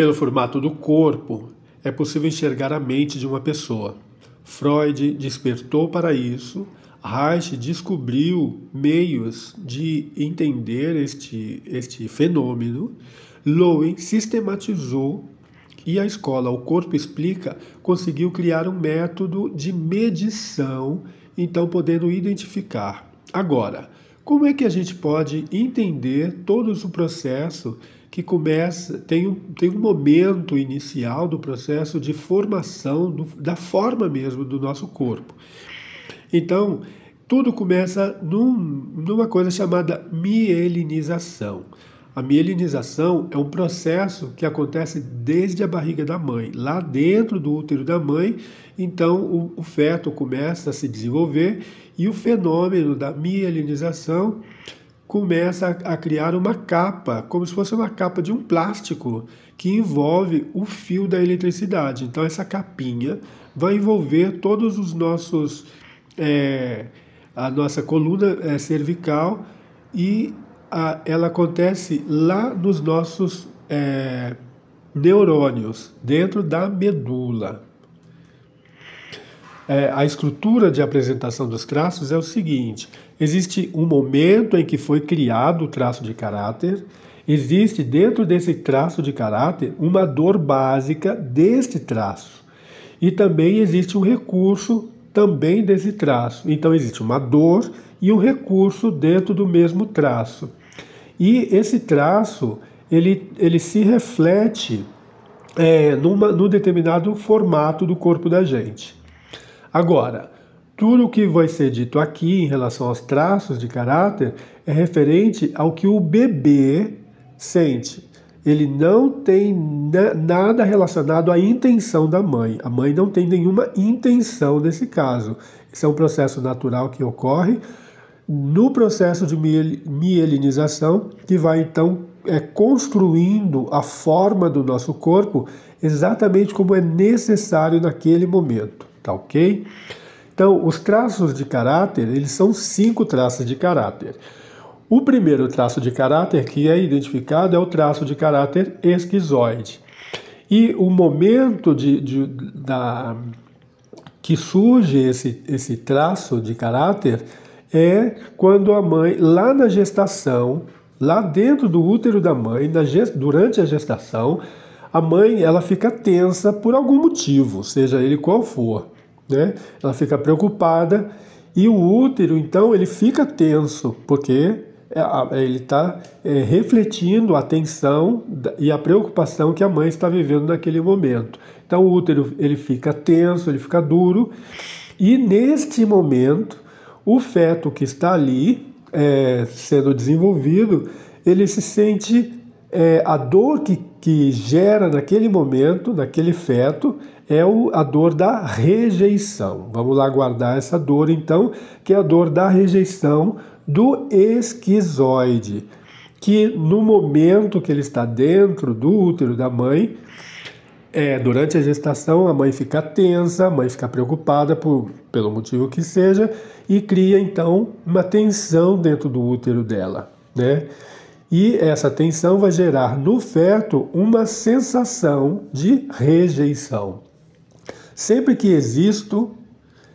Pelo formato do corpo, é possível enxergar a mente de uma pessoa. Freud despertou para isso, Reich descobriu meios de entender este, este fenômeno, Lowen sistematizou e a escola O Corpo Explica conseguiu criar um método de medição, então podendo identificar. Agora, como é que a gente pode entender todo o processo que começa, tem um, tem um momento inicial do processo de formação do, da forma mesmo do nosso corpo. Então, tudo começa num, numa coisa chamada mielinização. A mielinização é um processo que acontece desde a barriga da mãe, lá dentro do útero da mãe. Então, o, o feto começa a se desenvolver e o fenômeno da mielinização começa a, a criar uma capa, como se fosse uma capa de um plástico que envolve o fio da eletricidade. Então, essa capinha vai envolver todos os nossos. É, a nossa coluna é, cervical e a, ela acontece lá nos nossos é, neurônios, dentro da medula. É, a estrutura de apresentação dos traços é o seguinte: existe um momento em que foi criado o traço de caráter, existe dentro desse traço de caráter uma dor básica deste traço. E também existe um recurso também desse traço. Então existe uma dor e um recurso dentro do mesmo traço. E esse traço ele, ele se reflete é, numa, num determinado formato do corpo da gente. Agora, tudo o que vai ser dito aqui em relação aos traços de caráter é referente ao que o bebê sente. Ele não tem nada relacionado à intenção da mãe. A mãe não tem nenhuma intenção nesse caso. Isso é um processo natural que ocorre no processo de mielinização, que vai então é, construindo a forma do nosso corpo exatamente como é necessário naquele momento, tá ok? Então, os traços de caráter, eles são cinco traços de caráter. O primeiro traço de caráter que é identificado é o traço de caráter esquizoide. E o momento de, de da, que surge esse, esse traço de caráter é quando a mãe, lá na gestação, lá dentro do útero da mãe, durante a gestação, a mãe ela fica tensa por algum motivo, seja ele qual for, né? Ela fica preocupada e o útero então ele fica tenso porque é, ele está é, refletindo a tensão e a preocupação que a mãe está vivendo naquele momento. Então o útero ele fica tenso, ele fica duro e neste momento o feto que está ali é, sendo desenvolvido, ele se sente é, a dor que, que gera naquele momento, naquele feto, é a dor da rejeição. Vamos lá guardar essa dor então, que é a dor da rejeição do esquizoide, que no momento que ele está dentro do útero da mãe, é, durante a gestação, a mãe fica tensa, a mãe fica preocupada por, pelo motivo que seja e cria então uma tensão dentro do útero dela, né? E essa tensão vai gerar no feto uma sensação de rejeição. Sempre que existo,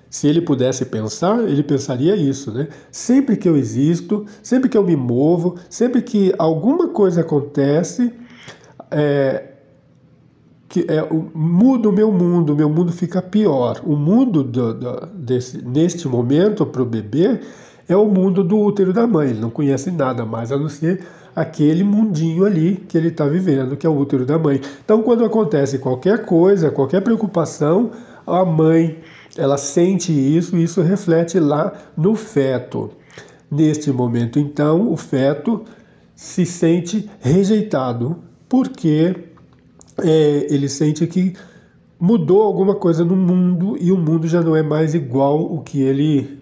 se ele pudesse pensar, ele pensaria isso, né? Sempre que eu existo, sempre que eu me movo, sempre que alguma coisa acontece, é, que é, muda o meu mundo, o meu mundo fica pior. O mundo do, do, desse, neste momento para o bebê é o mundo do útero da mãe. Ele não conhece nada mais a não ser aquele mundinho ali que ele está vivendo, que é o útero da mãe. Então, quando acontece qualquer coisa, qualquer preocupação, a mãe ela sente isso e isso reflete lá no feto. Neste momento, então, o feto se sente rejeitado porque é, ele sente que mudou alguma coisa no mundo e o mundo já não é mais igual o que ele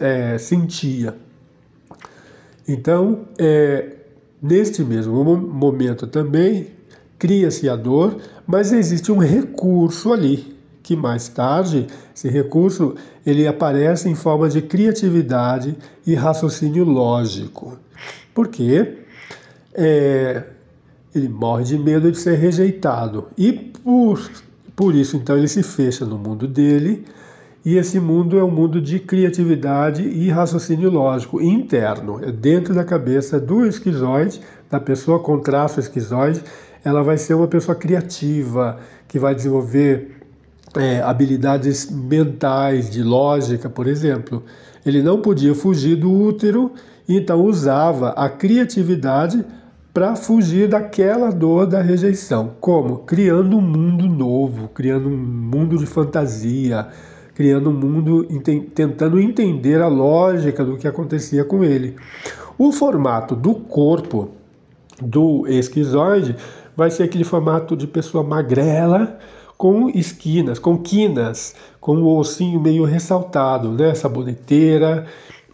é, sentia. Então, é, neste mesmo momento também cria-se a dor, mas existe um recurso ali que mais tarde esse recurso ele aparece em forma de criatividade e raciocínio lógico. Porque é, ele morre de medo de ser rejeitado. E por, por isso, então, ele se fecha no mundo dele. E esse mundo é um mundo de criatividade e raciocínio lógico interno. É dentro da cabeça do esquizoide, da pessoa com traço esquizoide. Ela vai ser uma pessoa criativa, que vai desenvolver é, habilidades mentais, de lógica, por exemplo. Ele não podia fugir do útero, então usava a criatividade para fugir daquela dor da rejeição. Como? Criando um mundo novo, criando um mundo de fantasia, criando um mundo tentando entender a lógica do que acontecia com ele. O formato do corpo do esquizoide vai ser aquele formato de pessoa magrela com esquinas, com quinas, com o ossinho meio ressaltado, né? Saboneteira,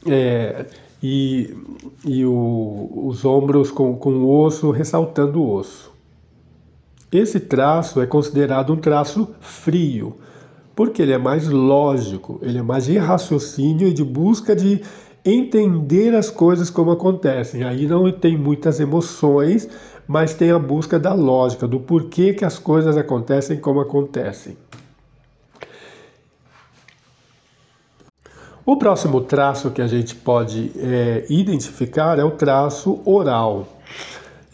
é, e, e o, os ombros com, com o osso ressaltando o osso. Esse traço é considerado um traço frio, porque ele é mais lógico, ele é mais de raciocínio e de busca de entender as coisas como acontecem. Aí não tem muitas emoções, mas tem a busca da lógica, do porquê que as coisas acontecem como acontecem. O próximo traço que a gente pode é, identificar é o traço oral.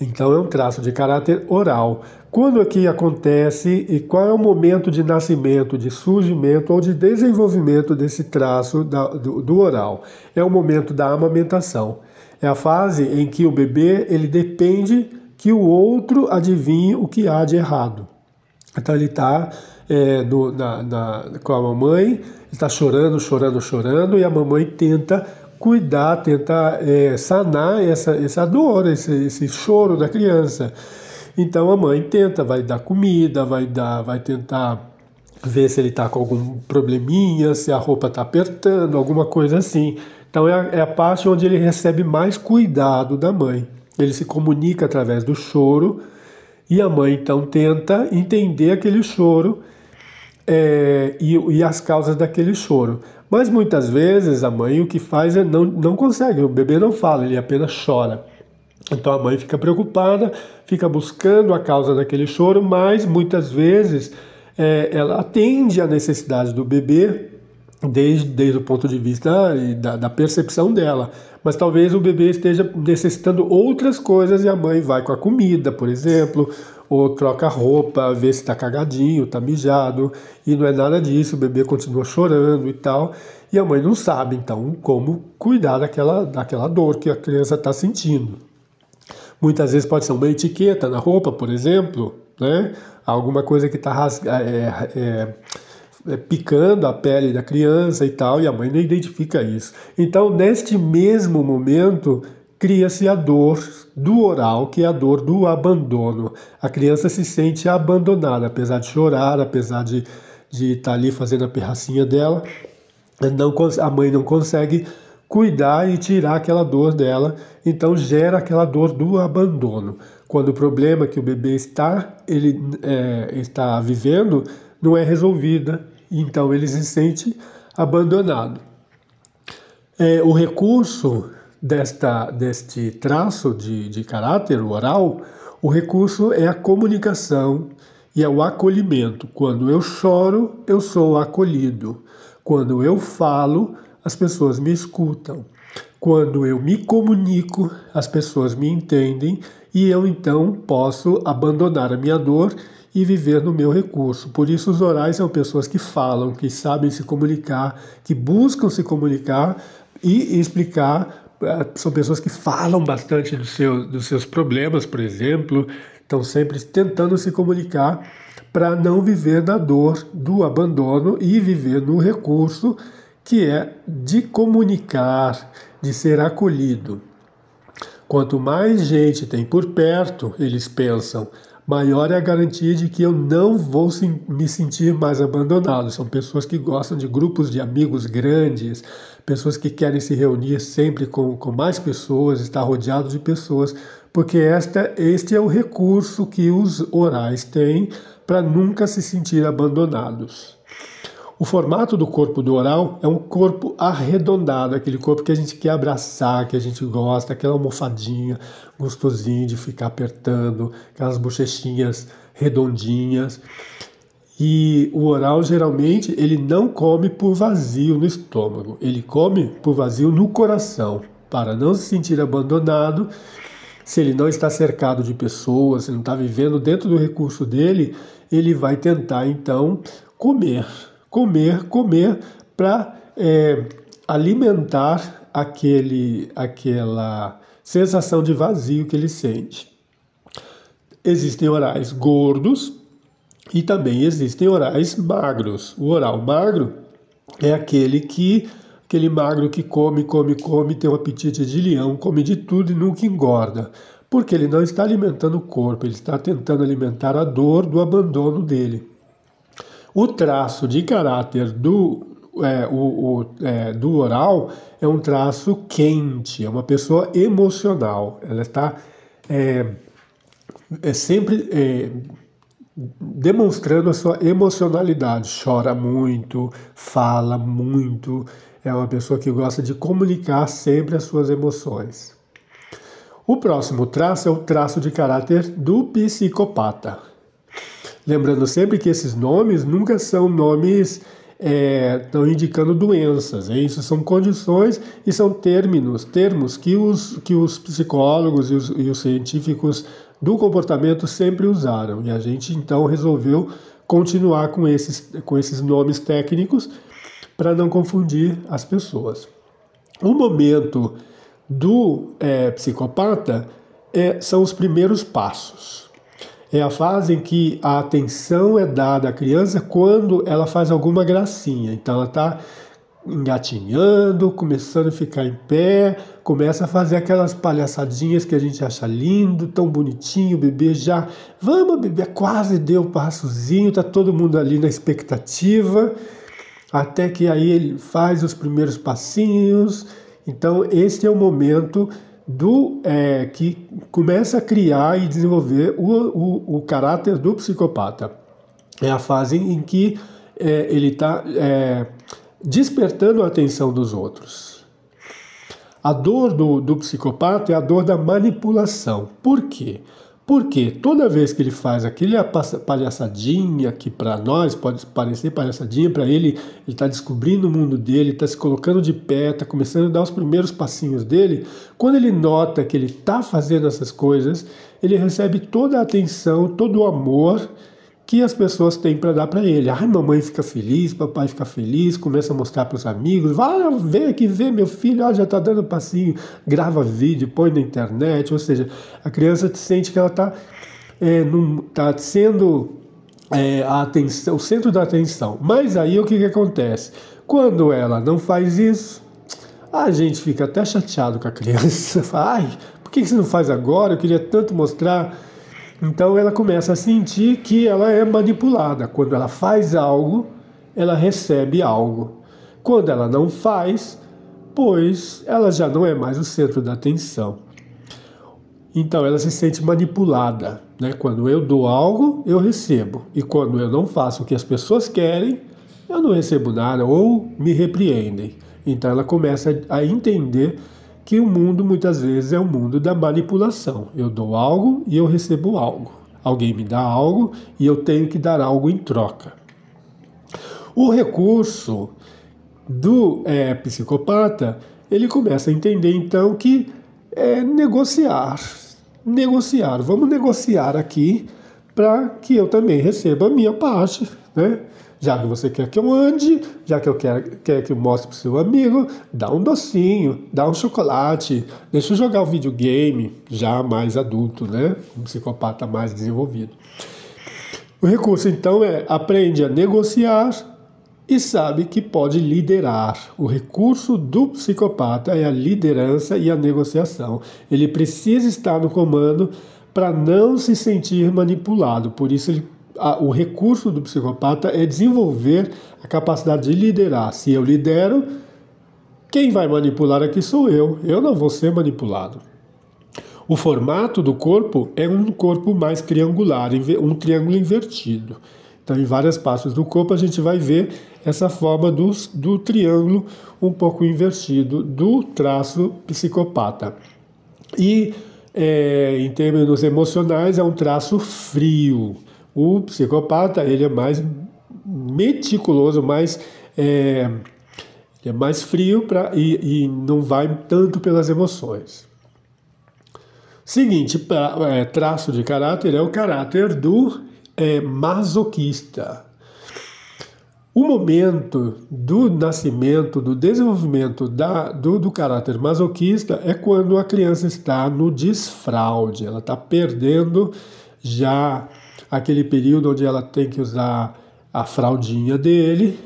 Então, é um traço de caráter oral. Quando aqui acontece e qual é o momento de nascimento, de surgimento ou de desenvolvimento desse traço da, do, do oral? É o momento da amamentação. É a fase em que o bebê ele depende que o outro adivinhe o que há de errado. Então ele está é, na, na, com a mamãe está chorando, chorando, chorando, e a mamãe tenta cuidar, tenta é, sanar essa, essa dor, esse, esse choro da criança. Então a mãe tenta, vai dar comida, vai dar, vai tentar ver se ele está com algum probleminha, se a roupa está apertando, alguma coisa assim. Então é a, é a parte onde ele recebe mais cuidado da mãe. Ele se comunica através do choro e a mãe então tenta entender aquele choro é, e, e, as causas daquele choro. Mas muitas vezes a mãe o que faz é não, não consegue, o bebê não fala, ele apenas chora. Então a mãe fica preocupada, fica buscando a causa daquele choro, mas muitas vezes é, ela atende à necessidade do bebê desde, desde o ponto de vista da, da percepção dela. Mas talvez o bebê esteja necessitando outras coisas e a mãe vai com a comida, por exemplo, ou troca roupa, vê se está cagadinho, está mijado, e não é nada disso, o bebê continua chorando e tal, e a mãe não sabe então como cuidar daquela, daquela dor que a criança está sentindo. Muitas vezes pode ser uma etiqueta na roupa, por exemplo, né? alguma coisa que está é, é, é, picando a pele da criança e tal, e a mãe não identifica isso. Então, neste mesmo momento, cria-se a dor do oral, que é a dor do abandono. A criança se sente abandonada, apesar de chorar, apesar de de estar tá ali fazendo a pirracinha dela, não, a mãe não consegue cuidar e tirar aquela dor dela, então gera aquela dor do abandono. Quando o problema que o bebê está, ele, é, está vivendo não é resolvida, então ele se sente abandonado. É, o recurso desta, deste traço de, de caráter oral, o recurso é a comunicação e é o acolhimento. Quando eu choro, eu sou acolhido. Quando eu falo, as pessoas me escutam. Quando eu me comunico, as pessoas me entendem e eu então posso abandonar a minha dor e viver no meu recurso. Por isso, os orais são pessoas que falam, que sabem se comunicar, que buscam se comunicar e explicar são pessoas que falam bastante do seu, dos seus problemas, por exemplo, estão sempre tentando se comunicar para não viver da dor do abandono e viver no recurso que é de comunicar, de ser acolhido. Quanto mais gente tem por perto, eles pensam, maior é a garantia de que eu não vou me sentir mais abandonado. São pessoas que gostam de grupos de amigos grandes, pessoas que querem se reunir sempre com, com mais pessoas, estar rodeados de pessoas, porque esta, este é o recurso que os orais têm para nunca se sentir abandonados. O formato do corpo do oral é um corpo arredondado, aquele corpo que a gente quer abraçar, que a gente gosta, aquela almofadinha gostosinha de ficar apertando, aquelas bochechinhas redondinhas. E o oral geralmente ele não come por vazio no estômago, ele come por vazio no coração, para não se sentir abandonado. Se ele não está cercado de pessoas, se não está vivendo dentro do recurso dele, ele vai tentar então comer comer, comer para é, alimentar aquele, aquela sensação de vazio que ele sente. Existem orais gordos e também existem orais magros. O oral magro é aquele que aquele magro que come, come, come, tem um apetite de leão, come de tudo e nunca engorda. Porque ele não está alimentando o corpo, ele está tentando alimentar a dor do abandono dele. O traço de caráter do, é, o, o, é, do oral é um traço quente, é uma pessoa emocional. Ela está é, é sempre é, demonstrando a sua emocionalidade. Chora muito, fala muito, é uma pessoa que gosta de comunicar sempre as suas emoções. O próximo traço é o traço de caráter do psicopata. Lembrando sempre que esses nomes nunca são nomes estão é, indicando doenças, é isso são condições e são termos, termos que os, que os psicólogos e os, e os científicos do comportamento sempre usaram. E a gente então resolveu continuar com esses, com esses nomes técnicos para não confundir as pessoas. O momento do é, psicopata é, são os primeiros passos. É a fase em que a atenção é dada à criança quando ela faz alguma gracinha. Então ela está engatinhando, começando a ficar em pé, começa a fazer aquelas palhaçadinhas que a gente acha lindo, tão bonitinho, o bebê já, vamos bebê, quase deu o passozinho, tá todo mundo ali na expectativa, até que aí ele faz os primeiros passinhos. Então esse é o momento do é, que começa a criar e desenvolver o, o, o, caráter do psicopata. É a fase em que é, ele está é, despertando a atenção dos outros. A dor do, do psicopata é a dor da manipulação. Por quê? Porque toda vez que ele faz aquele palhaçadinha, que para nós pode parecer palhaçadinha, para ele, ele está descobrindo o mundo dele, está se colocando de pé, está começando a dar os primeiros passinhos dele. Quando ele nota que ele está fazendo essas coisas, ele recebe toda a atenção, todo o amor que as pessoas têm para dar para ele. Ai, mamãe fica feliz, papai fica feliz, começa a mostrar para os amigos, vai, vem aqui ver meu filho, ó, já está dando passinho, grava vídeo, põe na internet, ou seja, a criança sente que ela está é, tá sendo é, a atenção, o centro da atenção. Mas aí o que, que acontece? Quando ela não faz isso, a gente fica até chateado com a criança. Fala, ai, por que você não faz agora? Eu queria tanto mostrar. Então ela começa a sentir que ela é manipulada. Quando ela faz algo, ela recebe algo. Quando ela não faz, pois ela já não é mais o centro da atenção. Então ela se sente manipulada. Né? Quando eu dou algo, eu recebo. E quando eu não faço o que as pessoas querem, eu não recebo nada ou me repreendem. Então ela começa a entender que o mundo muitas vezes é o mundo da manipulação. Eu dou algo e eu recebo algo. Alguém me dá algo e eu tenho que dar algo em troca. O recurso do é, psicopata, ele começa a entender então que é negociar. Negociar. Vamos negociar aqui para que eu também receba a minha parte, né? Já que você quer que eu ande, já que eu quero quer que eu mostre para seu amigo, dá um docinho, dá um chocolate, deixa eu jogar o um videogame, já mais adulto, né? Um psicopata mais desenvolvido. O recurso então é aprende a negociar e sabe que pode liderar. O recurso do psicopata é a liderança e a negociação. Ele precisa estar no comando para não se sentir manipulado. Por isso ele a, o recurso do psicopata é desenvolver a capacidade de liderar. Se eu lidero, quem vai manipular aqui sou eu. Eu não vou ser manipulado. O formato do corpo é um corpo mais triangular, um triângulo invertido. Então, em várias partes do corpo, a gente vai ver essa forma do, do triângulo um pouco invertido do traço psicopata. E é, em termos emocionais, é um traço frio. O psicopata ele é mais meticuloso, mais é, é mais frio pra, e, e não vai tanto pelas emoções. Seguinte pra, é, traço de caráter é o caráter do é, masoquista. O momento do nascimento, do desenvolvimento da, do, do caráter masoquista é quando a criança está no desfraude, ela está perdendo já aquele período onde ela tem que usar a fraldinha dele,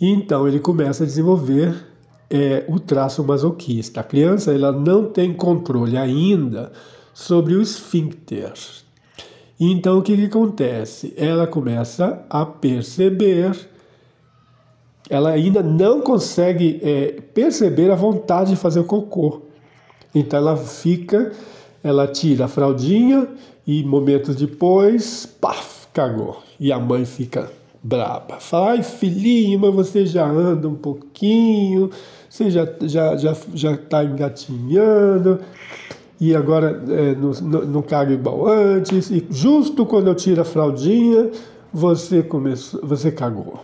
e então ele começa a desenvolver é, o traço masoquista. A criança ela não tem controle ainda sobre o esfíncter, então o que, que acontece? Ela começa a perceber, ela ainda não consegue é, perceber a vontade de fazer o cocô. Então ela fica, ela tira a fraldinha e momentos depois, paf, cagou. E a mãe fica braba. Fala, ai filhinho, mas você já anda um pouquinho, você já já já já está engatinhando e agora é, não, não caga igual antes, e justo quando eu tiro a fraldinha, você começou, você cagou.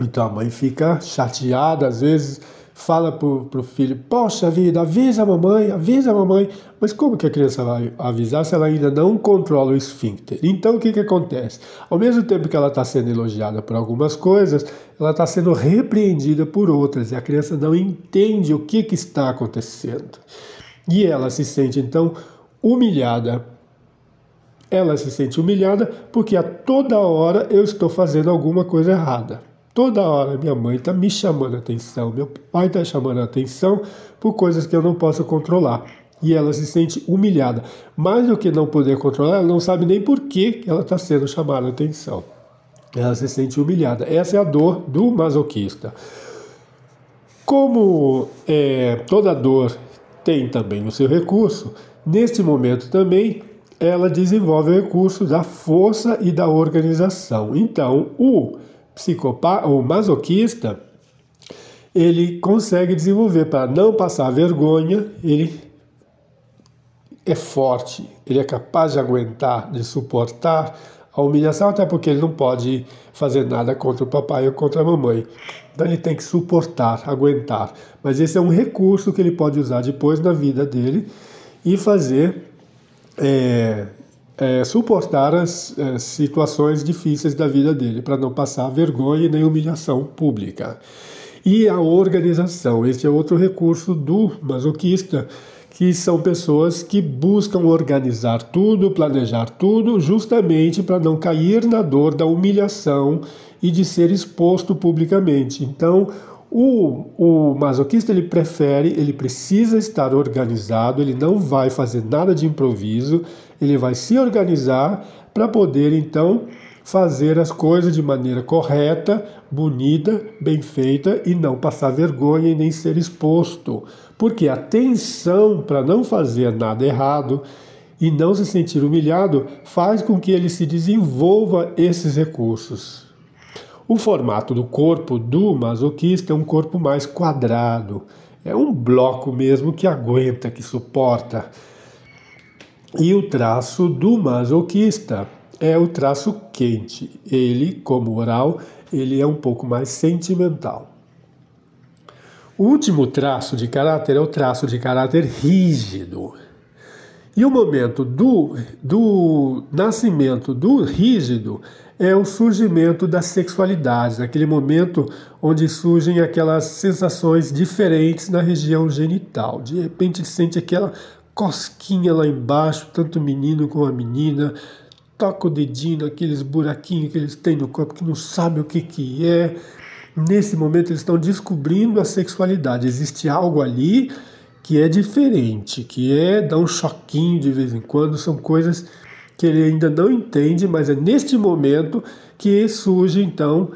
Então a mãe fica chateada, às vezes fala pro, pro filho, poxa vida, avisa a mamãe, avisa a mamãe. Mas como que a criança vai avisar se ela ainda não controla o esfíncter? Então o que, que acontece? Ao mesmo tempo que ela está sendo elogiada por algumas coisas, ela está sendo repreendida por outras, e a criança não entende o que, que está acontecendo. E ela se sente então humilhada. Ela se sente humilhada porque a toda hora eu estou fazendo alguma coisa errada. Toda hora minha mãe está me chamando a atenção, meu pai está chamando a atenção por coisas que eu não posso controlar. E ela se sente humilhada. Mais do que não poder controlar, ela não sabe nem por que ela está sendo chamada a atenção. Ela se sente humilhada. Essa é a dor do masoquista. Como é, toda dor tem também o seu recurso, neste momento também ela desenvolve o recurso da força e da organização. Então, o psicopata, o masoquista, ele consegue desenvolver para não passar vergonha, ele é forte, ele é capaz de aguentar, de suportar a humilhação, até porque ele não pode fazer nada contra o papai ou contra a mamãe. Então ele tem que suportar, aguentar. Mas esse é um recurso que ele pode usar depois na vida dele e fazer é, é, suportar as é, situações difíceis da vida dele, para não passar vergonha nem humilhação pública. E a organização, esse é outro recurso do masoquista que são pessoas que buscam organizar tudo, planejar tudo, justamente para não cair na dor da humilhação e de ser exposto publicamente. Então, o, o masoquista ele prefere, ele precisa estar organizado, ele não vai fazer nada de improviso, ele vai se organizar para poder então fazer as coisas de maneira correta, bonita, bem feita e não passar vergonha e nem ser exposto. Porque a tensão para não fazer nada errado e não se sentir humilhado faz com que ele se desenvolva esses recursos. O formato do corpo do masoquista é um corpo mais quadrado, é um bloco mesmo que aguenta, que suporta. E o traço do masoquista é o traço quente. Ele, como oral, ele é um pouco mais sentimental. O último traço de caráter é o traço de caráter rígido. E o momento do, do nascimento do rígido é o surgimento da sexualidade, aquele momento onde surgem aquelas sensações diferentes na região genital. De repente sente aquela cosquinha lá embaixo, tanto o menino como a menina, toca o dedinho naqueles buraquinhos que eles têm no corpo que não sabe o que, que é. Nesse momento eles estão descobrindo a sexualidade. Existe algo ali que é diferente, que é dar um choquinho de vez em quando, são coisas que ele ainda não entende, mas é neste momento que surge então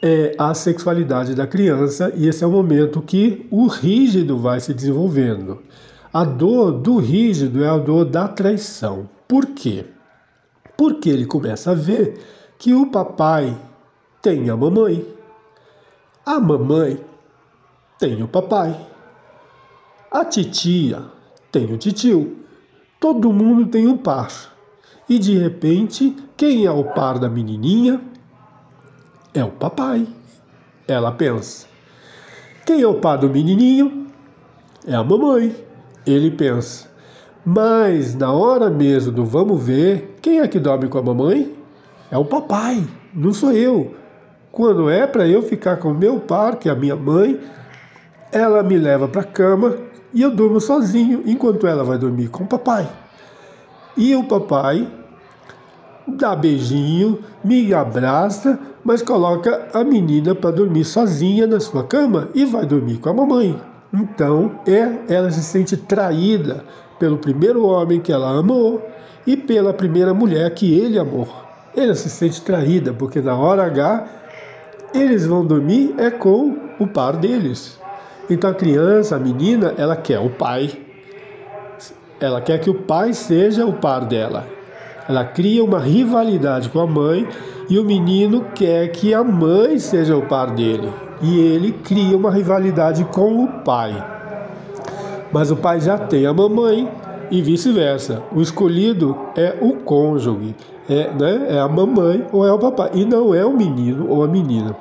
é, a sexualidade da criança, e esse é o momento que o rígido vai se desenvolvendo. A dor do rígido é a dor da traição. Por quê? Porque ele começa a ver que o papai tem a mamãe, a mamãe tem o papai, a titia tem o titio, todo mundo tem um par. E de repente, quem é o par da menininha? É o papai. Ela pensa. Quem é o par do menininho? É a mamãe. Ele pensa. Mas na hora mesmo do vamos ver, quem é que dorme com a mamãe? É o papai, não sou eu. Quando é para eu ficar com meu par, que é a minha mãe, ela me leva para a cama e eu durmo sozinho enquanto ela vai dormir com o papai. E o papai dá beijinho, me abraça, mas coloca a menina para dormir sozinha na sua cama e vai dormir com a mamãe. Então, é, ela se sente traída pelo primeiro homem que ela amou e pela primeira mulher que ele amou. Ela se sente traída porque na hora H eles vão dormir é com o par deles. Então a criança, a menina, ela quer o pai. Ela quer que o pai seja o par dela. Ela cria uma rivalidade com a mãe e o menino quer que a mãe seja o par dele. E ele cria uma rivalidade com o pai. Mas o pai já tem a mamãe e vice-versa. O escolhido é o cônjuge, é, né, é a mamãe ou é o papai, e não é o menino ou a menina.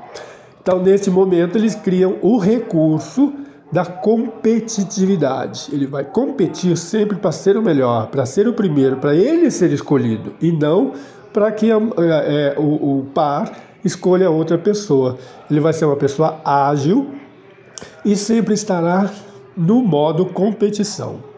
Então, neste momento, eles criam o recurso da competitividade. Ele vai competir sempre para ser o melhor, para ser o primeiro, para ele ser escolhido e não para que a, é, o, o par escolha outra pessoa. Ele vai ser uma pessoa ágil e sempre estará no modo competição.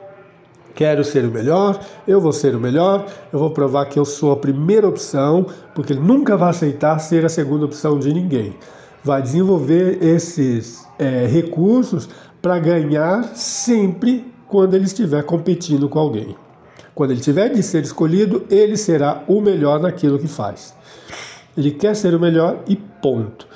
Quero ser o melhor, eu vou ser o melhor, eu vou provar que eu sou a primeira opção, porque ele nunca vai aceitar ser a segunda opção de ninguém. Vai desenvolver esses é, recursos para ganhar sempre quando ele estiver competindo com alguém. Quando ele tiver de ser escolhido, ele será o melhor naquilo que faz. Ele quer ser o melhor e ponto.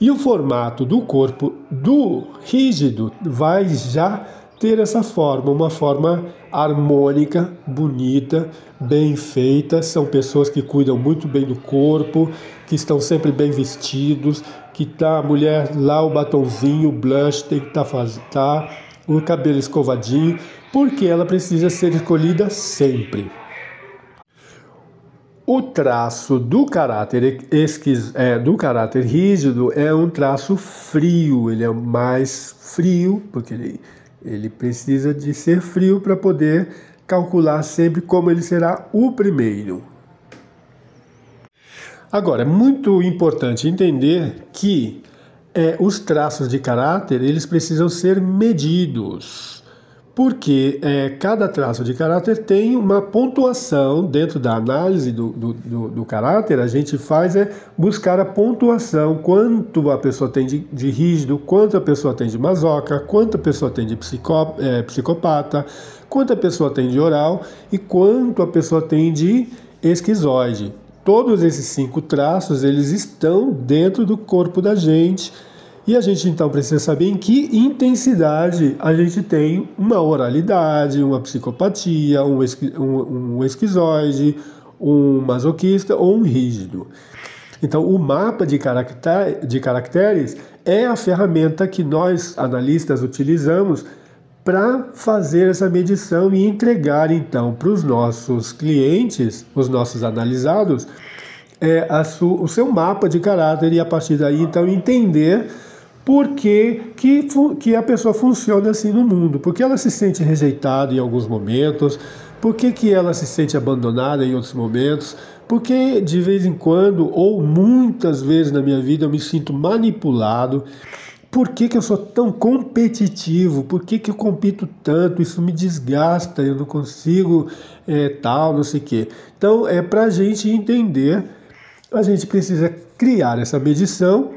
E o formato do corpo do rígido vai já ter essa forma, uma forma harmônica, bonita, bem feita. São pessoas que cuidam muito bem do corpo, que estão sempre bem vestidos, que tá a mulher lá o batonzinho, o blush tem que estar tá, tá, o cabelo escovadinho, porque ela precisa ser escolhida sempre. O traço do caráter esquiz, é, do caráter rígido é um traço frio, ele é mais frio, porque ele, ele precisa de ser frio para poder calcular sempre como ele será o primeiro. Agora, é muito importante entender que é, os traços de caráter eles precisam ser medidos, porque é, cada traço de caráter tem uma pontuação dentro da análise do, do, do, do, caráter. A gente faz é buscar a pontuação, quanto a pessoa tem de, de rígido, quanto a pessoa tem de masoca, quanto a pessoa tem de psicó, é, psicopata, quanto a pessoa tem de oral e quanto a pessoa tem de esquizoide. Todos esses cinco traços, eles estão dentro do corpo da gente. E a gente então precisa saber em que intensidade a gente tem uma oralidade, uma psicopatia, um, esqui, um, um esquizoide, um masoquista ou um rígido. Então, o mapa de, caracter, de caracteres é a ferramenta que nós, analistas, utilizamos para fazer essa medição e entregar então para os nossos clientes, os nossos analisados, é, su, o seu mapa de caráter e a partir daí então entender por que, que, que a pessoa funciona assim no mundo, porque ela se sente rejeitada em alguns momentos, por que, que ela se sente abandonada em outros momentos, porque de vez em quando ou muitas vezes na minha vida eu me sinto manipulado por que, que eu sou tão competitivo? Por que, que eu compito tanto? Isso me desgasta, eu não consigo é, tal, não sei o quê. Então, é para a gente entender, a gente precisa criar essa medição.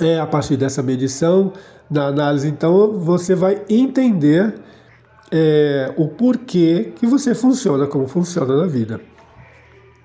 É, a partir dessa medição, na análise, então, você vai entender é, o porquê que você funciona como funciona na vida.